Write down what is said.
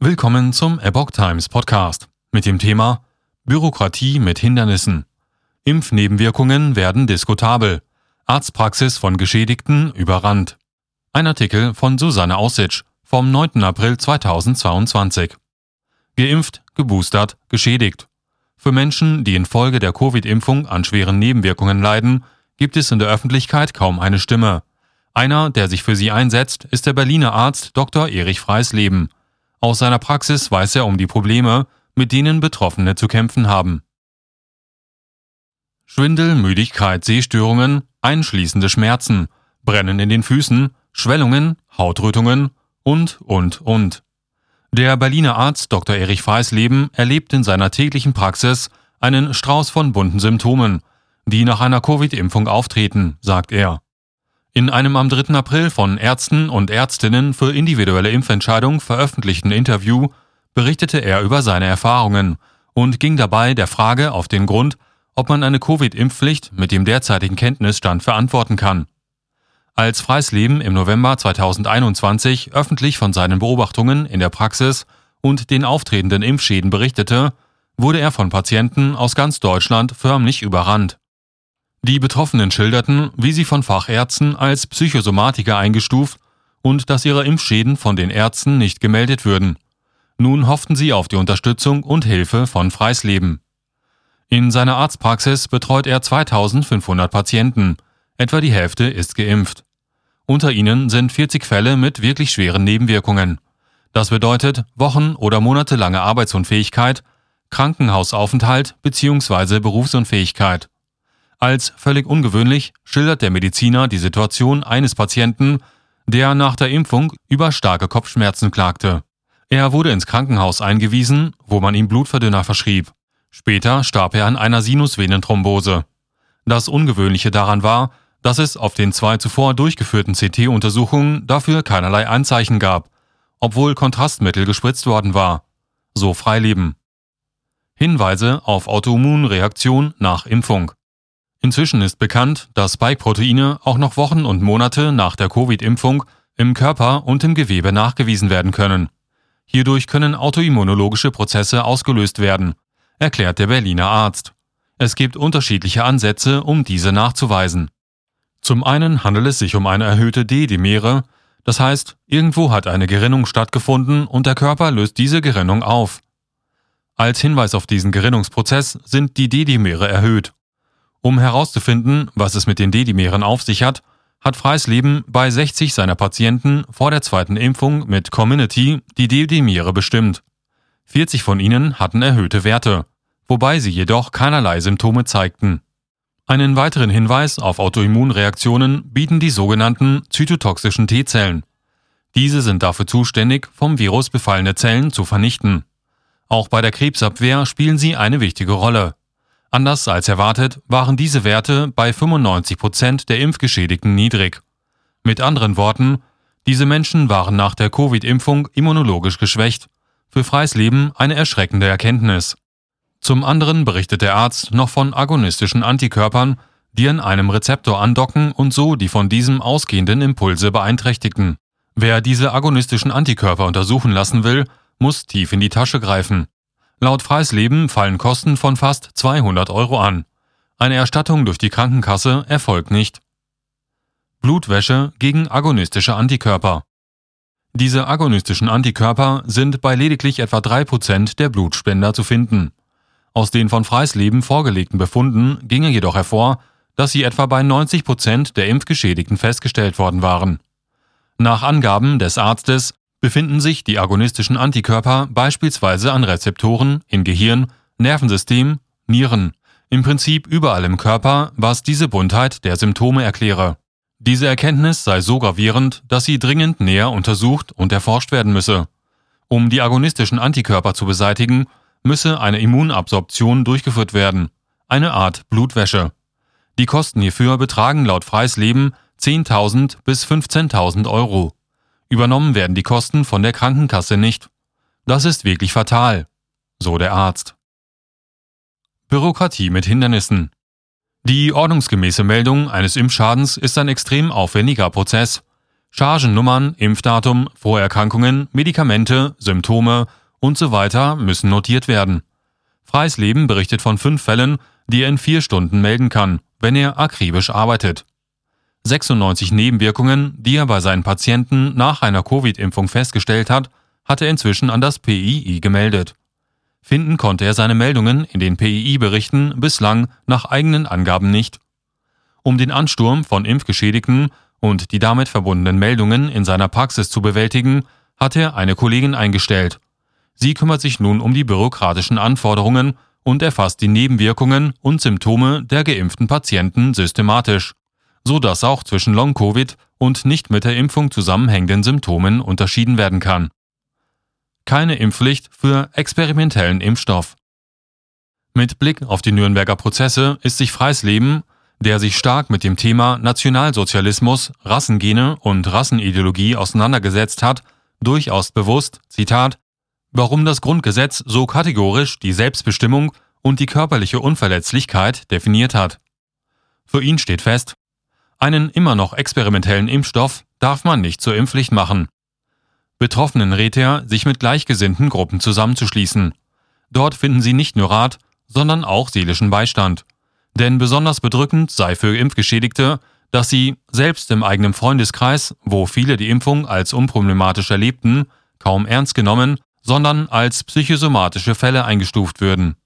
Willkommen zum Epoch Times Podcast mit dem Thema Bürokratie mit Hindernissen. Impfnebenwirkungen werden diskutabel. Arztpraxis von Geschädigten überrannt. Ein Artikel von Susanne Aussitsch vom 9. April 2022. Geimpft, geboostert, geschädigt. Für Menschen, die infolge der Covid-Impfung an schweren Nebenwirkungen leiden, gibt es in der Öffentlichkeit kaum eine Stimme. Einer, der sich für sie einsetzt, ist der Berliner Arzt Dr. Erich Freisleben. Aus seiner Praxis weiß er um die Probleme, mit denen Betroffene zu kämpfen haben. Schwindel, Müdigkeit, Sehstörungen, einschließende Schmerzen, Brennen in den Füßen, Schwellungen, Hautrötungen und, und, und. Der Berliner Arzt Dr. Erich Freisleben erlebt in seiner täglichen Praxis einen Strauß von bunten Symptomen, die nach einer Covid-Impfung auftreten, sagt er. In einem am 3. April von Ärzten und Ärztinnen für individuelle Impfentscheidung veröffentlichten Interview berichtete er über seine Erfahrungen und ging dabei der Frage auf den Grund, ob man eine Covid-Impfpflicht mit dem derzeitigen Kenntnisstand verantworten kann. Als Freisleben im November 2021 öffentlich von seinen Beobachtungen in der Praxis und den auftretenden Impfschäden berichtete, wurde er von Patienten aus ganz Deutschland förmlich überrannt. Die Betroffenen schilderten, wie sie von Fachärzten als Psychosomatiker eingestuft und dass ihre Impfschäden von den Ärzten nicht gemeldet würden. Nun hofften sie auf die Unterstützung und Hilfe von Freisleben. In seiner Arztpraxis betreut er 2500 Patienten, etwa die Hälfte ist geimpft. Unter ihnen sind 40 Fälle mit wirklich schweren Nebenwirkungen. Das bedeutet Wochen- oder monatelange Arbeitsunfähigkeit, Krankenhausaufenthalt bzw. Berufsunfähigkeit. Als völlig ungewöhnlich schildert der Mediziner die Situation eines Patienten, der nach der Impfung über starke Kopfschmerzen klagte. Er wurde ins Krankenhaus eingewiesen, wo man ihm Blutverdünner verschrieb. Später starb er an einer Sinusvenenthrombose. Das Ungewöhnliche daran war, dass es auf den zwei zuvor durchgeführten CT-Untersuchungen dafür keinerlei Anzeichen gab, obwohl Kontrastmittel gespritzt worden war. So Freileben. Hinweise auf Autoimmunreaktion nach Impfung. Inzwischen ist bekannt, dass Spike-Proteine auch noch Wochen und Monate nach der Covid-Impfung im Körper und im Gewebe nachgewiesen werden können. Hierdurch können autoimmunologische Prozesse ausgelöst werden, erklärt der Berliner Arzt. Es gibt unterschiedliche Ansätze, um diese nachzuweisen. Zum einen handelt es sich um eine erhöhte D-Dimere, das heißt, irgendwo hat eine Gerinnung stattgefunden und der Körper löst diese Gerinnung auf. Als Hinweis auf diesen Gerinnungsprozess sind die D-Dimere erhöht um herauszufinden, was es mit den D-Dimeren auf sich hat, hat Freisleben bei 60 seiner Patienten vor der zweiten Impfung mit Community die D-Dimere bestimmt. 40 von ihnen hatten erhöhte Werte, wobei sie jedoch keinerlei Symptome zeigten. Einen weiteren Hinweis auf Autoimmunreaktionen bieten die sogenannten zytotoxischen T-Zellen. Diese sind dafür zuständig, vom Virus befallene Zellen zu vernichten. Auch bei der Krebsabwehr spielen sie eine wichtige Rolle. Anders als erwartet waren diese Werte bei 95 Prozent der Impfgeschädigten niedrig. Mit anderen Worten, diese Menschen waren nach der Covid-Impfung immunologisch geschwächt. Für freies Leben eine erschreckende Erkenntnis. Zum anderen berichtet der Arzt noch von agonistischen Antikörpern, die an einem Rezeptor andocken und so die von diesem ausgehenden Impulse beeinträchtigten. Wer diese agonistischen Antikörper untersuchen lassen will, muss tief in die Tasche greifen. Laut Freisleben fallen Kosten von fast 200 Euro an. Eine Erstattung durch die Krankenkasse erfolgt nicht. Blutwäsche gegen agonistische Antikörper. Diese agonistischen Antikörper sind bei lediglich etwa 3% der Blutspender zu finden. Aus den von Freisleben vorgelegten Befunden ginge jedoch hervor, dass sie etwa bei 90% der Impfgeschädigten festgestellt worden waren. Nach Angaben des Arztes befinden sich die agonistischen Antikörper beispielsweise an Rezeptoren in Gehirn, Nervensystem, Nieren, im Prinzip überall im Körper, was diese Buntheit der Symptome erkläre. Diese Erkenntnis sei so gravierend, dass sie dringend näher untersucht und erforscht werden müsse. Um die agonistischen Antikörper zu beseitigen, müsse eine Immunabsorption durchgeführt werden, eine Art Blutwäsche. Die Kosten hierfür betragen laut Freies Leben 10.000 bis 15.000 Euro. Übernommen werden die Kosten von der Krankenkasse nicht. Das ist wirklich fatal, so der Arzt. Bürokratie mit Hindernissen. Die ordnungsgemäße Meldung eines Impfschadens ist ein extrem aufwendiger Prozess. Chargennummern, Impfdatum, Vorerkrankungen, Medikamente, Symptome und so weiter müssen notiert werden. Freies Leben berichtet von fünf Fällen, die er in vier Stunden melden kann, wenn er akribisch arbeitet. 96 Nebenwirkungen, die er bei seinen Patienten nach einer Covid-Impfung festgestellt hat, hat er inzwischen an das PII gemeldet. Finden konnte er seine Meldungen in den PII-Berichten bislang nach eigenen Angaben nicht. Um den Ansturm von Impfgeschädigten und die damit verbundenen Meldungen in seiner Praxis zu bewältigen, hat er eine Kollegin eingestellt. Sie kümmert sich nun um die bürokratischen Anforderungen und erfasst die Nebenwirkungen und Symptome der geimpften Patienten systematisch, so dass auch zwischen Long-Covid und nicht mit der Impfung zusammenhängenden Symptomen unterschieden werden kann. Keine Impfpflicht für experimentellen Impfstoff. Mit Blick auf die Nürnberger Prozesse ist sich Freies Leben, der sich stark mit dem Thema Nationalsozialismus, Rassengene und Rassenideologie auseinandergesetzt hat, durchaus bewusst, Zitat, warum das Grundgesetz so kategorisch die Selbstbestimmung und die körperliche Unverletzlichkeit definiert hat. Für ihn steht fest, einen immer noch experimentellen Impfstoff darf man nicht zur Impfpflicht machen. Betroffenen rät er, sich mit gleichgesinnten Gruppen zusammenzuschließen. Dort finden sie nicht nur Rat, sondern auch seelischen Beistand. Denn besonders bedrückend sei für Impfgeschädigte, dass sie, selbst im eigenen Freundeskreis, wo viele die Impfung als unproblematisch erlebten, kaum ernst genommen sondern als psychosomatische Fälle eingestuft würden